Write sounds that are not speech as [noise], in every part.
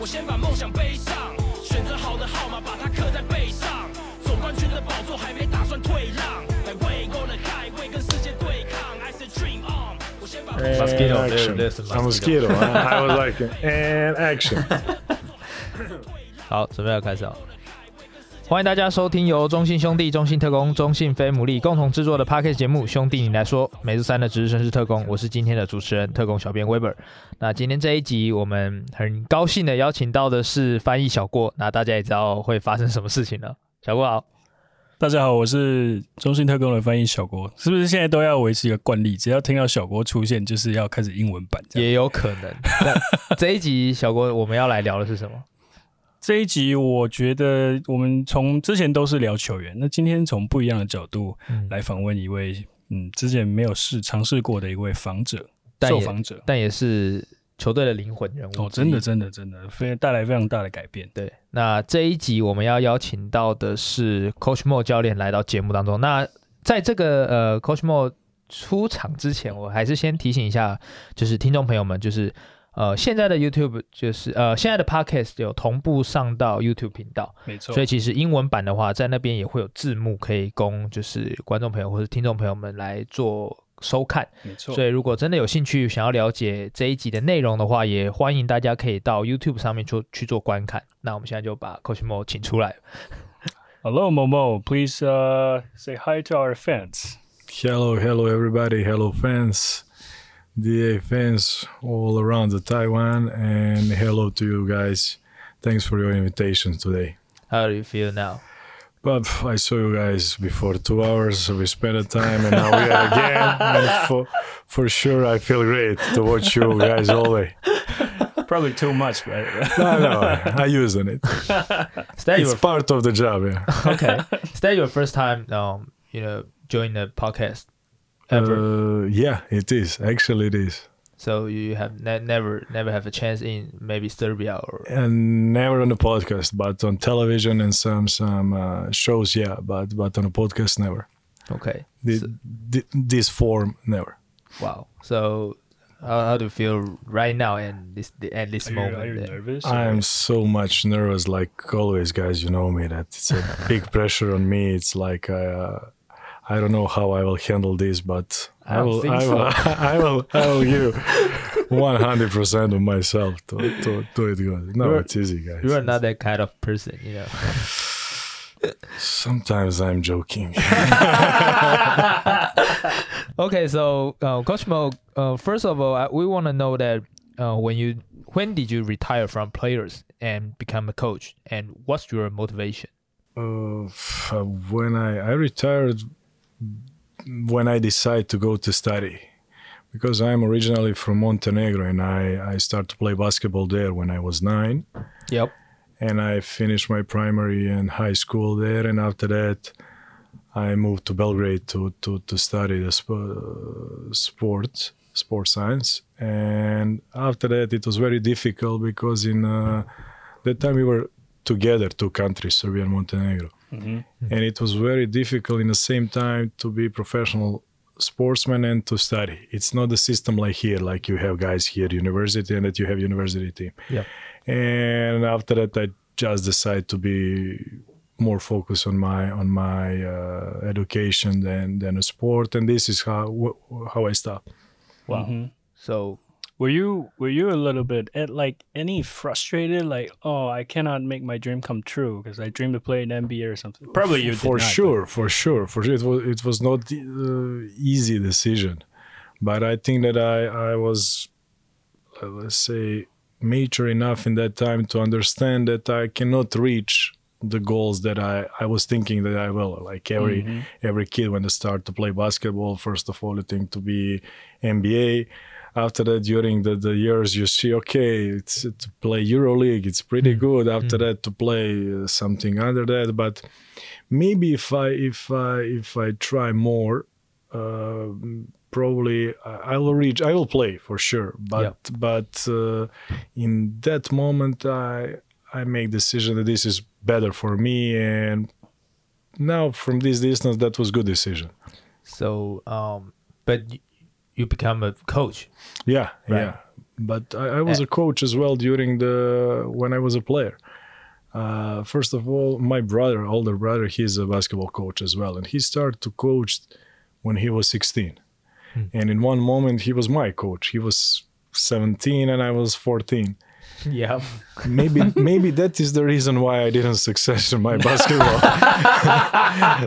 我先把梦想背上，选择好的号码，把它刻在背上。总冠军的宝座还没打算退让，来为够了海位跟世界对抗。I said dream on，我先把梦想 Mosquito, action. a A mosquito. mosquito. huh? I was like, and action. 好，准备要开始哦。欢迎大家收听由中信兄弟、中信特工、中信非牟利共同制作的 p a c k a g e 节目《兄弟你来说》，每周三的值日生是特工，我是今天的主持人特工小编 Weber。那今天这一集，我们很高兴的邀请到的是翻译小郭，那大家也知道会发生什么事情了。小郭好，大家好，我是中信特工的翻译小郭。是不是现在都要维持一个惯例，只要听到小郭出现，就是要开始英文版？也有可能。那这一集小郭我们要来聊的是什么？这一集我觉得我们从之前都是聊球员，那今天从不一样的角度嗯来访问一位，嗯，之前没有试尝试过的一位访者，但也受访者。但也是球队的灵魂人物哦，真的，真的，真的，非带来非常大的改变。对，那这一集我们要邀请到的是 Coach Mo 教练来到节目当中。那在这个呃 Coach Mo 出场之前，我还是先提醒一下，就是听众朋友们，就是呃现在的 YouTube 就是呃现在的 Podcast 有同步上到 YouTube 频道，没错所以其实英文版的话，在那边也会有字幕可以供就是观众朋友或者听众朋友们来做收看。没错所。以如果真的有兴趣想要了解这一集的内容的话，也欢迎大家可以到 YouTube 上面去去做观看。那我们现在就把 Coach Mo 请出来。Hello, Momo. Please uh, say hi to our fans. Hello, hello, everybody. Hello, fans. DA fans all around the Taiwan. And hello to you guys. Thanks for your invitation today. How do you feel now? But I saw you guys before two hours. We spent a time, and now we are again. [laughs] And for, for sure, I feel great to watch you guys always. Probably too much, but [laughs] No, no, I use on it. [laughs] Is that It's your part of the job. Yeah. okay? Is that your first time, um, you know, join the podcast ever? Uh, yeah, it is. Actually, it is. so you have ne- never, never have a chance in maybe Serbia or and never on the podcast, but on television and some some uh, shows, yeah. But but on a podcast, never. okay? Thi- So- thi- this form, never. Wow. So how, how do you feel right now and this at this are you, moment? are you there? nervous? I am so much nervous, like always, guys. You know me. That it's a [laughs] big pressure on me. It's like uh, I don't know how I will handle this, but I I, will. I so. will. [laughs] I will. I will give one hundred percent of myself to to do it good. No, You're- it's easy, guys. You are not that kind of person, you know. [laughs] Sometimes I'm joking. [laughs] Okay, so uh, Coach Mo, uh, first of all, uh, we want to know that uh, when you when did you retire from players and become a coach, and what's your motivation? Uh, when I I retired, when I decide to go to study, because I'm originally from Montenegro and I I started to play basketball there when I was nine, Yep. and I finished my primary and high school there, and after that, I moved to Belgrade to to to study the sp- sports sports science, and after that it was very difficult because in uh, that time we were together two countries Serbia and Montenegro Mhm. and it was very difficult in the same time to be professional sportsman and to study it's not the system like here like you have guys here university and that you have university team Yep. and after that i just decided to be more focused on my on my uh, education than than a sport and this is how wh- how i stopped Wow. Mhm. So Were you were you a little bit at like any frustrated? Like oh I cannot make my dream come true because I dream to play in NBA or something? Probably you for not, but- sure for sure for sure. It was it was not uh, easy decision. But i think that i i was uh, let's say mature enough in that time to understand that i cannot reach the goals that i i was thinking that i will. Like every Mhm. every kid when they start to play basketball first of all you think to be nba after that during the, the years you see okay it's to play euroleague it's pretty good after that to play uh, something under that but maybe if i if i if i try more uh, probably I will reach I will play for sure but but uh, in that moment I I make decision that this is better for me and now from this distance that was good decision. So um, but you become a coach. yeah Right. yeah but I, I was a coach as well during the when I was a player. Uh, first of all, my brother, older brother, he's a basketball coach as well, and he started to coach when he was 16. And in one moment, he was my coach. He was 17 and I was 14. [laughs] Yeah. Maybe maybe that is the reason why I didn't [laughs] success in my basketball.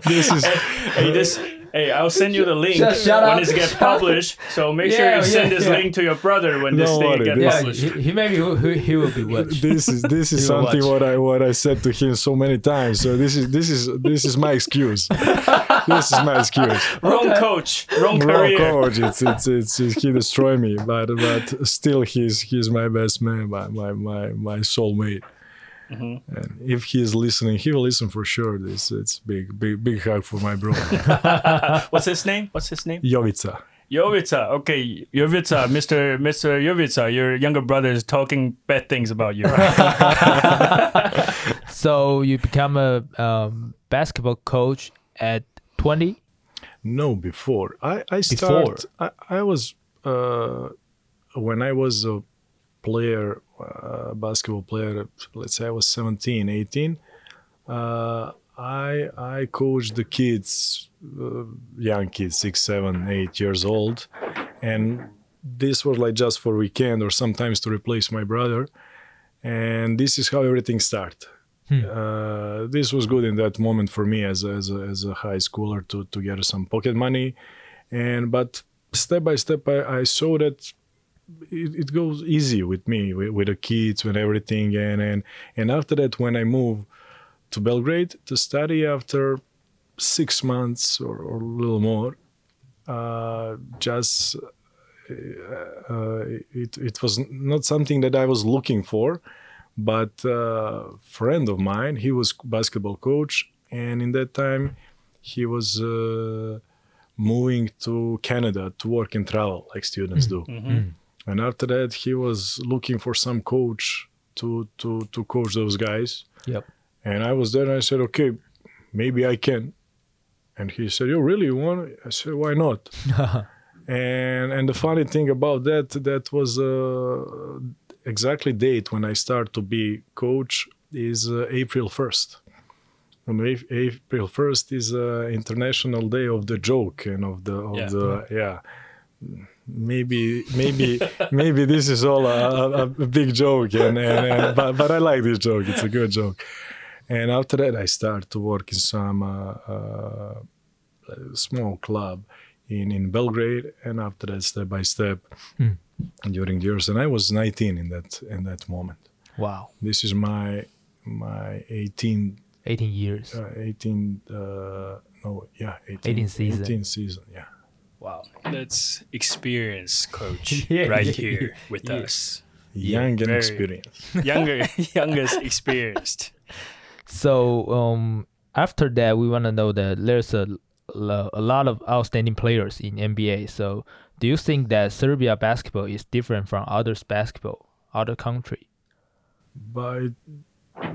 [laughs] this is Hey, this. Hey, I'll send you the link Shut- shut when up. it gets published. So make sure Yeah, you send yeah, this yeah. link to your brother when this Don't thing worry, gets this- Yeah, published. he, he maybe he, he will be watched. [laughs] this is this is You will something watch. what I what I said to him so many times. So this is this is this is my excuse. [laughs] this is my excuse. Wrong coach, wrong Wrong career. coach. It's, [laughs] it's it's it's he destroyed me, but but still he's he's my best man, my my my, my soulmate. Mm-hmm. And if he is listening, he will listen for sure. This it's big big big hug for my bro, [laughs] What's his name? What's his name? Jovica. Jovica. Okay, Jovica, Mr. Mr. Jovica, your younger brother is talking bad things about you. [laughs] So you become a um, basketball coach at 20? No, before I I Before. start. I, I was uh, when I was a player, uh, basketball player. Let's say I was 17, 18. Uh, I I coached the kids, uh, young kids, six, seven, eight years old, and this was like just for weekend or sometimes to replace my brother. And this is how everything started. Uh, this was good in that moment for me as a, as a, as a high schooler to, to get some pocket money and but step by step i, I saw that it, it goes easy with me with, with the kids and everything. And, and and after that when i move to belgrade to study after six months or, or a little more uh, just uh, it, it was not something that i was looking for but a friend of mine he was basketball coach. And in that time he was uh, moving to canada to work and travel like students do and after that he was looking for some coach to to to coach those guys. Yep. and i was there and i said okay maybe i can. And he said you really want i said why not? [laughs] And and the funny thing about that that was uh, exactly date when i start to be coach is uh, april 1st and Ap- april 1st is uh, international day of the joke and of the of Yeah. the yeah maybe maybe maybe this is all a, a, a big joke and, and, and but, but i like this joke it's a good joke and after that i start to work in some uh, uh, small club in in belgrade and after that step by step during the years and i was 19 in that in that moment Wow. this is my my 18 18 years. uh, 18 uh, no yeah 18, 18 season. 18 season yeah Wow. That's experience, coach, [laughs] Yeah, right yeah, here with yeah. us. young and experienced [laughs] [laughs] Younger, youngest experienced. So um, after that, we want to know that there's a, a lot of outstanding players in NBA. So do you think that Serbia basketball is different from others basketball, other country? but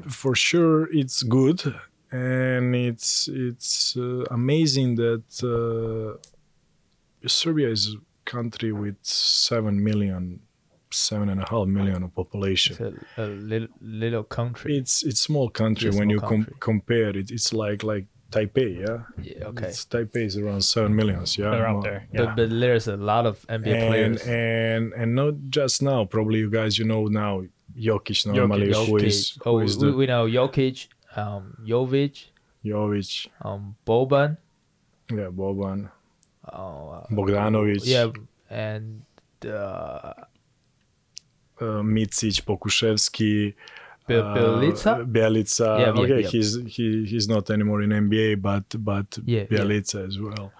for sure it's good and it's it's uh, amazing that uh, Serbia is a country with seven million, seven and a half million of population. It's a, a little, little country. It's it's small country It's when small you com- compare it. It's like like Taipei, yeah. Yeah, okay. It's, Taipei is around seven millions, yeah. Around more. there. But, but there's a lot of NBA And players. and and not just now. Probably you guys you know now Jokic normally who is oh, who is we, the we know Jokic, um, Jovic, Jovic, um, Boban, yeah, Boban, oh, uh, Bogdanovic. yeah, and uh, uh, Micic, Pokuševski, Be- uh, Bjelica? Bjelica. Yeah, yeah, okay, yeah. he's he he's not anymore in NBA, but but Yeah, yeah. As well.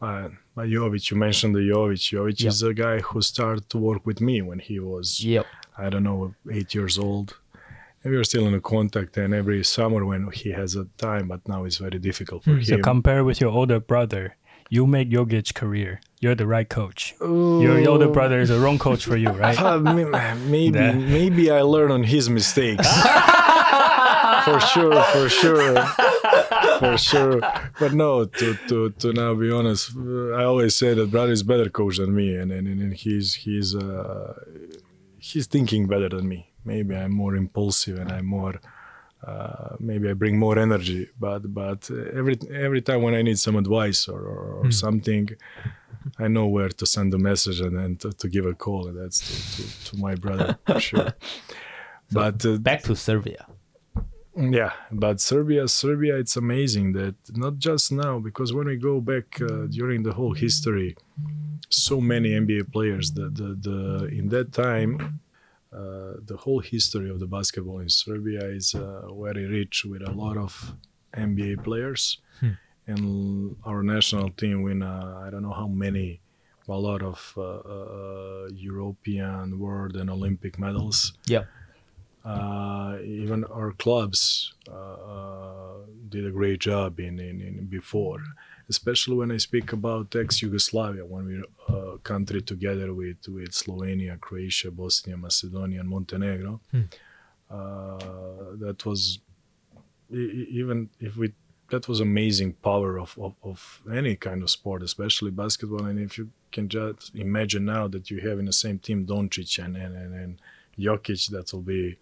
Uh, but Jovic, you mentioned the Jovic. Jovic Yeah. is a guy who started to work with me when he was Yep. I don't know eight years old. And we are still in contact, and every summer when he has a time, but now it's very difficult for So him. compare with your older brother. You make Jokic career. You're the right coach. Your older brother is a wrong coach for you, [laughs] right? Uh, maybe maybe I learn on his mistakes. [laughs] for sure, for sure, for sure. But no, to to to now be honest, I always say that brother is better coach than me, and and, and he's he's uh, he's thinking better than me. Maybe I'm more impulsive and I'm more. Uh, maybe I bring more energy, but but every every time when I need some advice or, or, or something, I know where to send a message and then to, to give a call, and that's to, to, to my brother for sure. [laughs] but uh, Back to Serbia. yeah, but Serbia, Serbia, it's amazing that not just now, because when we go back uh, during the whole history, so many NBA players. The the, the in that time, uh, the whole history of the basketball in Serbia is uh, very rich with a lot of NBA players, and our national team win. Uh, I don't know how many, a lot of uh, uh, European, world, and Olympic medals Yeah. uh, even our clubs did a great job in, in, in before especially when i speak about ex-yugoslavia when we uh, country together with, with slovenia croatia bosnia macedonia and montenegro uh, that was even if we that was amazing power of, of, of any kind of sport especially basketball. And if you can just imagine now that you have in the same team Doncic and, and, and, and Jokic that will be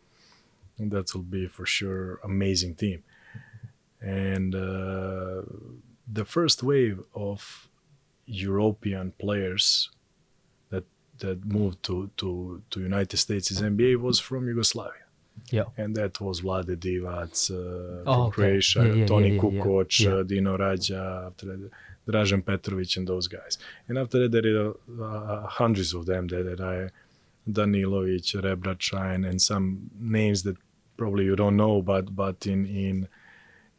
that will be for sure amazing team. And uh, the first wave of European players that that moved to to to United States is NBA was from Yugoslavia Yeah. and that was Vlade Divac uh, Oh, from okay. Croatia, Yeah, yeah, Toni yeah. Kukoc. Uh, Dino Raja, after that, Dražen Petrovic, and those guys. And after that, there are uh, hundreds of them that, that I, Danilovic, Rebračain, and some names that probably you don't know, but but in in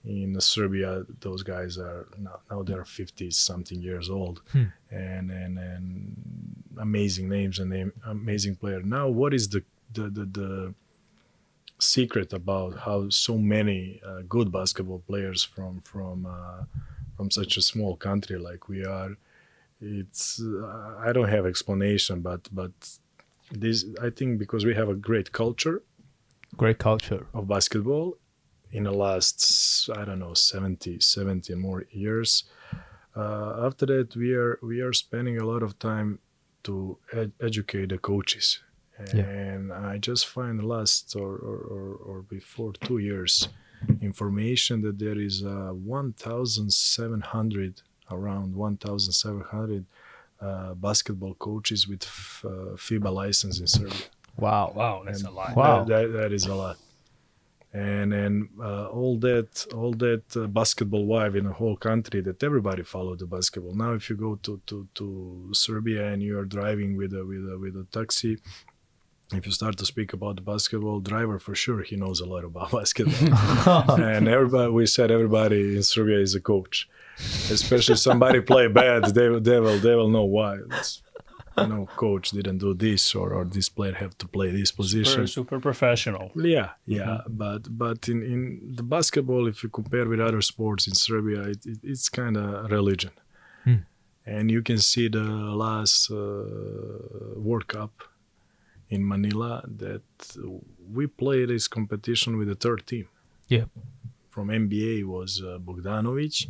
in Serbia, those guys are now, now they're 50 something years old, and and and amazing names and name, amazing player. Now, what is the the the, the secret about how so many uh, good basketball players from from uh, from such a small country like we are it's uh, i don't have explanation but but this i think because we have a great culture Great culture. of basketball in the last i don't know 70 70 more years uh, after that we are we are spending a lot of time to ed- educate the coaches Yeah. and i just find the last or, or, or, or before two years information that there is uh, 1700 around 1700 uh, basketball coaches with f- uh, fiba license in serbia Wow. Wow, that's a lot. Wow. that, that, that is a lot and and uh, all that all that uh, basketball vibe in the whole country that everybody follow the basketball. Now if you go to to, to serbia and you are driving with a with a with a taxi if you start to speak about the basketball driver for sure he knows a lot about [laughs] basketball. [laughs] And everybody we said everybody in serbia is a coach. Especially somebody play bad they, will- they will they will know why. It's, you know coach didn't do this or, or this player have to play this position Super, super professional. yeah, yeah, but but in, in the basketball, if you compare with other sports in Serbia, it, it, it's kind of religion, and you can see the last uh, World Cup in Manila that we played this competition with the third team. Yeah. From NBA was uh, Bogdanovic,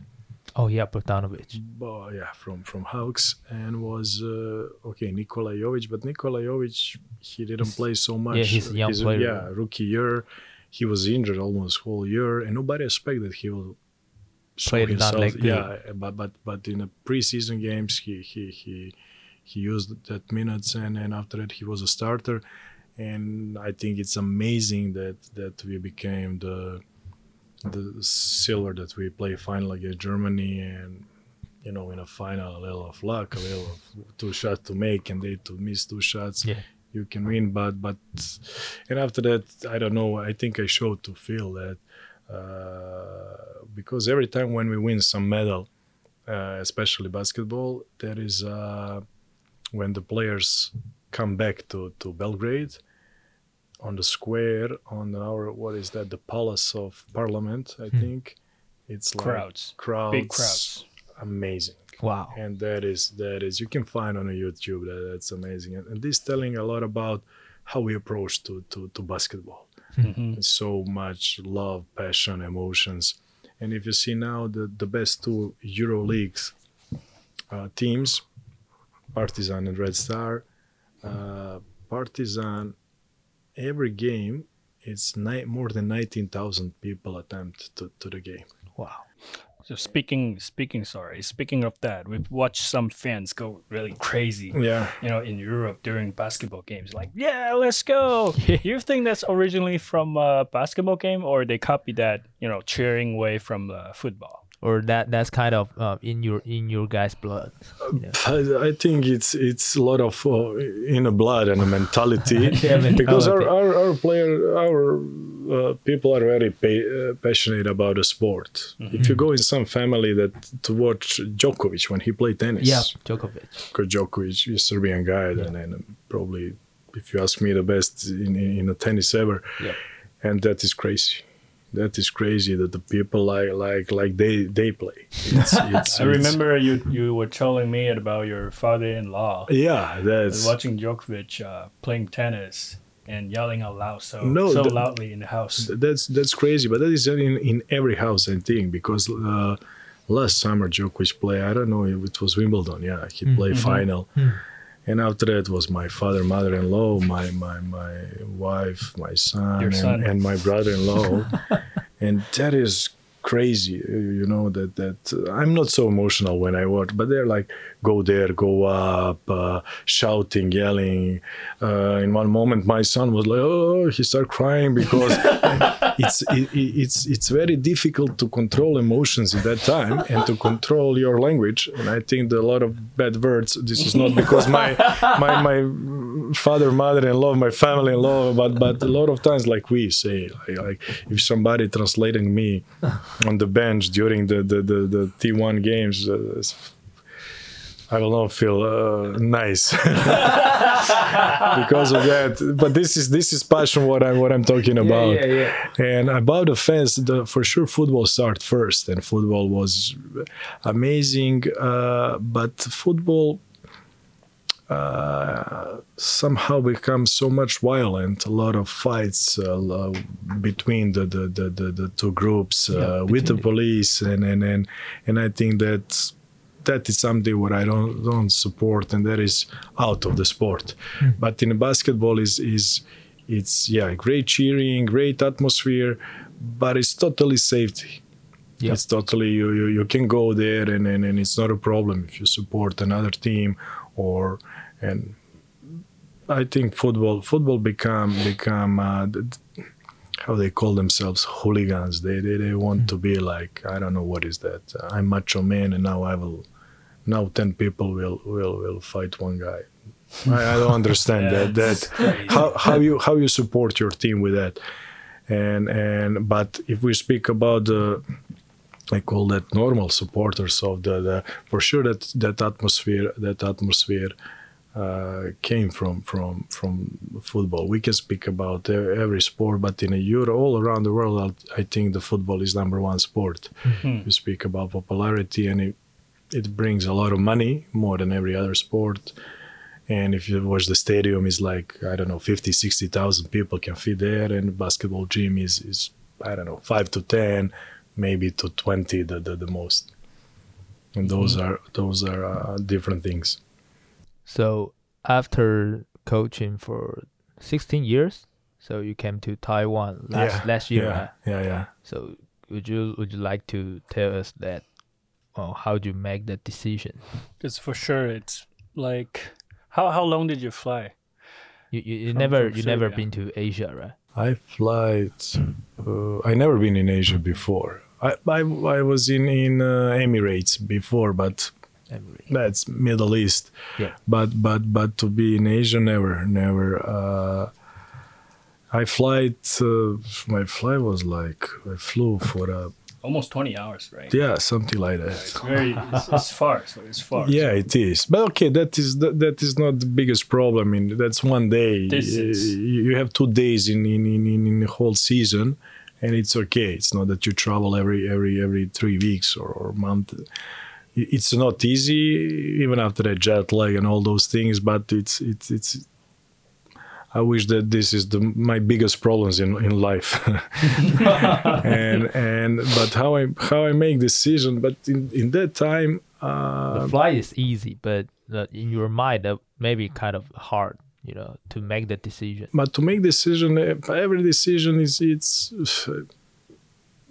Oh yeah, Bogdanovic. Bo- yeah, from from Hawks, and was uh, okay Nikola Jovic, but Nikola Jovic he didn't play so much. Yeah, he's a young player. Yeah, rookie year, he was injured almost whole year, and nobody expected he will not himself. like yeah, but but but in the preseason games he he he he used that minutes, and and after that he was a starter, and I think it's amazing that that we became the the silver that we play final against Germany and you know in a final a little of luck a little of two shots to make and they to miss two shots Yeah. you can win but but and after that I don't know I think I showed to feel that uh, because every time when we win some medal uh, especially basketball there is uh, when the players come back to to Belgrade on the square on our what is that? The palace of parliament i think. It's like Crowds. crowds Big crowds. amazing. Wow. and that is that is you can find on a youtube that that's amazing. And, and this telling a lot about how we approach to to, to basketball. It's so much love passion emotions. And if you see now the the best two euro leagues uh, teams partizan and red star uh, partizan every game it's ni- more than 19,000 people attempt to, to the game. Wow. So speaking speaking sorry, speaking of that, we've watched some fans go really crazy. Yeah. You know, in Europe during basketball games, like, yeah, let's go. [laughs] You think that's originally from a basketball game, or they copied that, you know, cheering way from uh, football? Or that that's kind of uh, in your in your guys' blood. I, I think it's it's a lot of uh, inner blood and a mentality [laughs] Yeah, because our, our, our player our uh, people are very pa- uh, passionate about the sport. If you go in some family that to watch Djokovic when he played tennis, Yeah, Djokovic. because Djokovic is a Serbian guy, and, and probably if you ask me the best in in, in a tennis ever, Yeah. and that is crazy. That is crazy that the people like like like they they play. It's, [laughs] it's, I it's- remember you you were telling me about your father-in-law Yeah, that's watching Djokovic uh, playing tennis and yelling out loud so No, so the- loudly in the house. that's that's crazy. But that is in in every house I think because uh, last summer Djokovic play. I don't know if it was Wimbledon. Yeah, he played final. And after that was my father, mother-in-law, my my my wife, my son, Your and, and my brother-in-law, [laughs] and that is crazy. You know that that uh, I'm not so emotional when I watch, but they're like go there, go up, uh, shouting, yelling. Uh, in one moment, my son was like, oh, he started crying because [laughs] it's it, it- it's it's very difficult to control emotions at that time and to control your language. And I think a lot of bad words. This is not because my my my father, mother-in-law, my family-in-law, but but a lot of times, like we say, like, like if somebody translating me on the bench during the the the, the T1 games. Uh, I will not feel uh, nice [laughs] because of that. But this is this is passion what I'm what I'm talking about. yeah, yeah. And about the fans, the, for sure, football started first, and football was amazing. Uh, but football uh, somehow becomes so much violent. A lot of fights uh, between the the, the, the, the two groups uh, Yeah, with the the- police, and and and and I think that that is something what I don't don't support, and that is out of the sport. Hmm. But in basketball is is it's yeah great cheering, great atmosphere, but it's totally safety. Yeah. It's totally you, you you can go there and, and and it's not a problem if you support another team or and I think football football become become uh, how they call themselves hooligans. They they, they want hmm. to be like I don't know what is that. Uh, I'm macho man and now I will now ten people will will will fight one guy. I, I don't understand that [laughs] that how how you how you support your team with that. And and but if we speak about the I call that normal supporters of the, the for sure that that atmosphere that atmosphere uh, came from from from football. We can speak about every sport, but in a Euro all around the world, I I think the football is number one sport. You speak about popularity, and it it brings a lot of money more than every other sport. And if you watch the stadium, is like I don't know, 50, 60,000 people can fit there, and basketball gym is is I don't know, five to ten, maybe to twenty, the the, the most. And those are those are uh, different things. So after coaching for 16 years, so you came to Taiwan last Yeah, last year. yeah, right? yeah, yeah. So would you would you like to tell us that? Oh, how do you make that decision? It's for sure. It's like how how long did you fly? You you, you never from you never been to Asia, right? I fly. Uh, I never been in Asia before. I I, I was in in uh, Emirates before, but Emirates. that's Middle East. Yeah. But but but to be in Asia, never never. Uh, I flight. Uh, my flight was like I flew for a Almost twenty hours, right? yeah something like that. It's very it's, it's far. So it's far. Yeah, it is. But okay, that is that, that is not the biggest problem. I mean, that's one day. This uh, is- you have two days in in, in, in in the whole season, and it's okay. It's not that you travel every every every three weeks or, or month. It's not easy, even after that jet lag and all those things. But it's it's it's. I wish that this is the my biggest problems in in life, [laughs] and and but how I how I make decision. But in in that time, uh, the flight is easy, but uh, in your mind that may be kind of hard you know, to make the decision. But to make decision, eh, every decision is it's [sighs]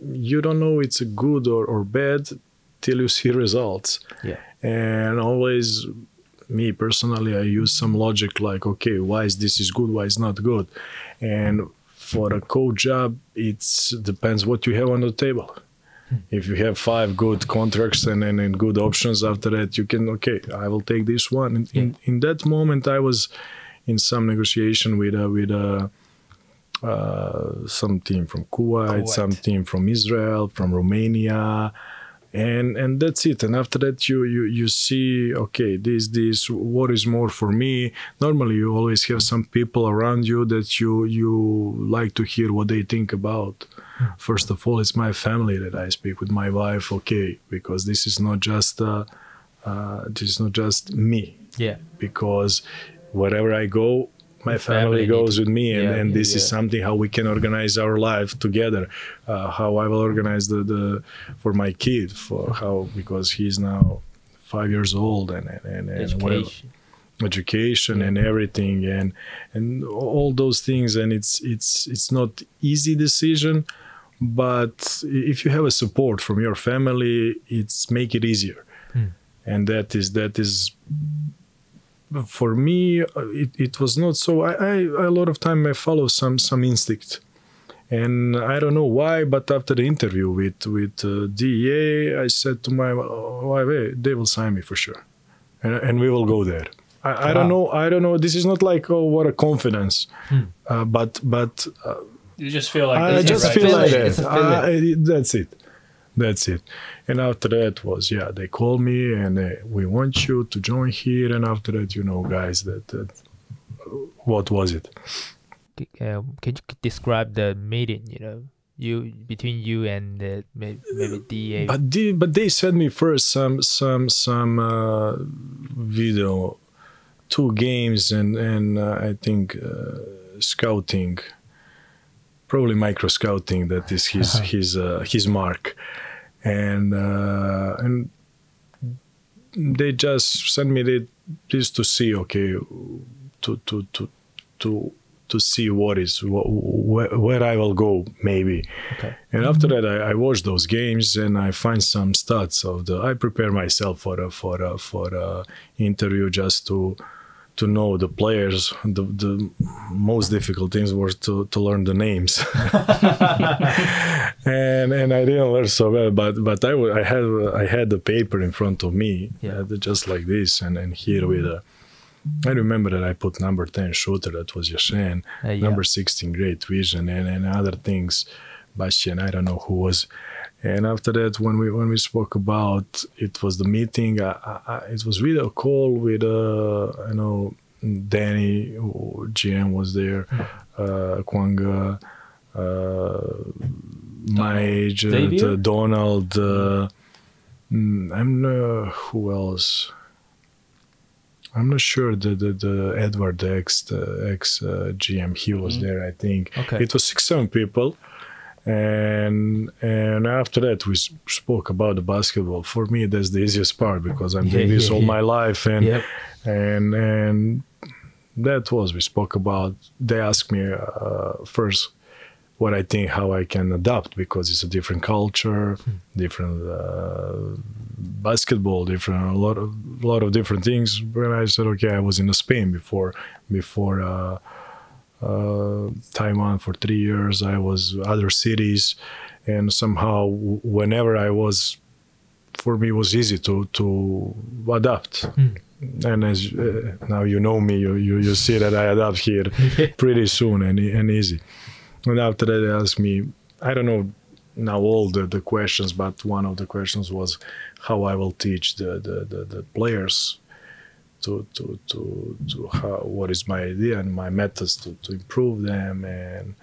you don't know it's a good or, or bad till you see results. Yeah. And always, me personally, I use some logic like, okay, why is this is good, why is not good, and for a coach job, it depends what you have on the table. If you have five good contracts and, and, and good options after that, you can okay, I will take this one. In, in, in that moment, I was in some negotiation with a, with a uh, some team from Kuwait, Kuwait. some team from Israel, from Romania, and and that's it. And after that, you you you see, okay, this this what is more for me. Normally, you always have some people around you that you you like to hear what they think about. First of all, it's my family that I speak with my wife. Okay, because this is not just uh, uh, this is not just me Yeah. because wherever I go, my family family, goes with me, and, Yeah, and yeah, this is something how we can organize our life together. Uh, how I will organize the, the for my kid for how because he's now five years old and and, and, and whatever- Education. education and everything and and all those things and it's it's it's not easy decision but if you have a support from your family it's make it easier. And that is that is for me uh, it, it was not so I, I a lot of time i follow some some instinct and i don't know why but after the interview with with uh, dea i said to my wife hey, they will sign me for sure and, and we will go there I, I don't know i don't know this is not like oh what a confidence uh, but but uh, You just feel like I just right. feel feeling. like It's a that. feeling. That's it. That's it. And after that was yeah, they called me and uh, we want you to join here. And after that, you know, guys, that, that what was it? Uh, can you describe the meeting? You know, you between you and the, maybe, maybe DA. But they, but they sent me first some some some uh, video, two games and and uh, I think uh, scouting, probably micro scouting. That is his his uh, his mark, and uh, and they just sent me the, this to see okay, to to to to to see what is wh- wh- where I will go maybe. okay. And after that, I, I watch those games and I find some stats of the. I prepare myself for a for a for a interview just to to know the players. The the most difficult things were to, to learn the names, [laughs] and and I didn't learn so well. But but I, I had I had the paper in front of me, Yeah. uh, just like this, and and here with a. I remember that I put number 10 shooter, that was Yashen, Uh, yeah. number 16 great vision, and, and other things. Bastian, I don't know who was. And after that, when we when we spoke about it was the meeting. I, I, it was video call with uh, I know Danny, GM was there, uh, Kwanga, uh, Mage, uh, Donald. Uh, mm, I'm uh, who else. I'm not sure the the, the Edward the ex the ex uh, GM he was there I think Okay. it was six seven people and and after that we spoke about the basketball for me that's the easiest part because I'm doing Yeah, this yeah, all yeah. my life and Yep. and and that was we spoke about they asked me uh, first what I think how I can adapt because it's a different culture, different uh, basketball, different a lot of lot of different things. When I said okay, I was in Spain before before uh, uh, Taiwan for three years. I was other cities, and somehow whenever I was, for me it was easy to to adapt. And as uh, now you know me, you, you you see that I adapt here [laughs] pretty soon and and easy. And after that, they asked me, I don't know now all the, the questions, but one of the questions was how I will teach the, the, the, the players to, to, to, to how, what is my idea and my methods to, to improve them. And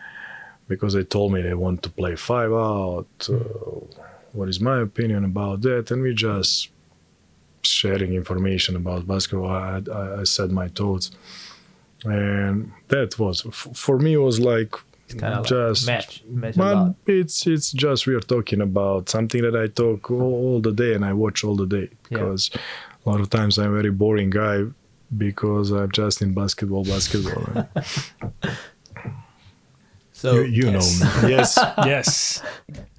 because they told me they want to play five out, uh, what is my opinion about that? And we just sharing information about basketball. I, I, I said my thoughts. And that was, f- for me, was like Kind of just match, match but it's it's just we are talking about something that I talk all, all the day and I watch all the day because a lot of times I'm a very boring guy because I'm just in basketball, basketball. man. [laughs] So you you know me. [laughs] Yes. yes,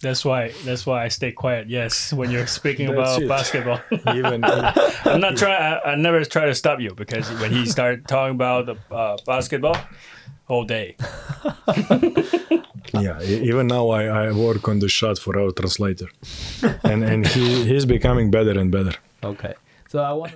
that's why. That's why I stay quiet. Yes, when you're speaking about it. basketball, [laughs] Even I'm not trying. I, I never try to stop you because when he started talking about the uh, basketball, whole day. yeah, e- even now I, I work on the shot for our translator, and and he he's becoming better and better. okay. So I want.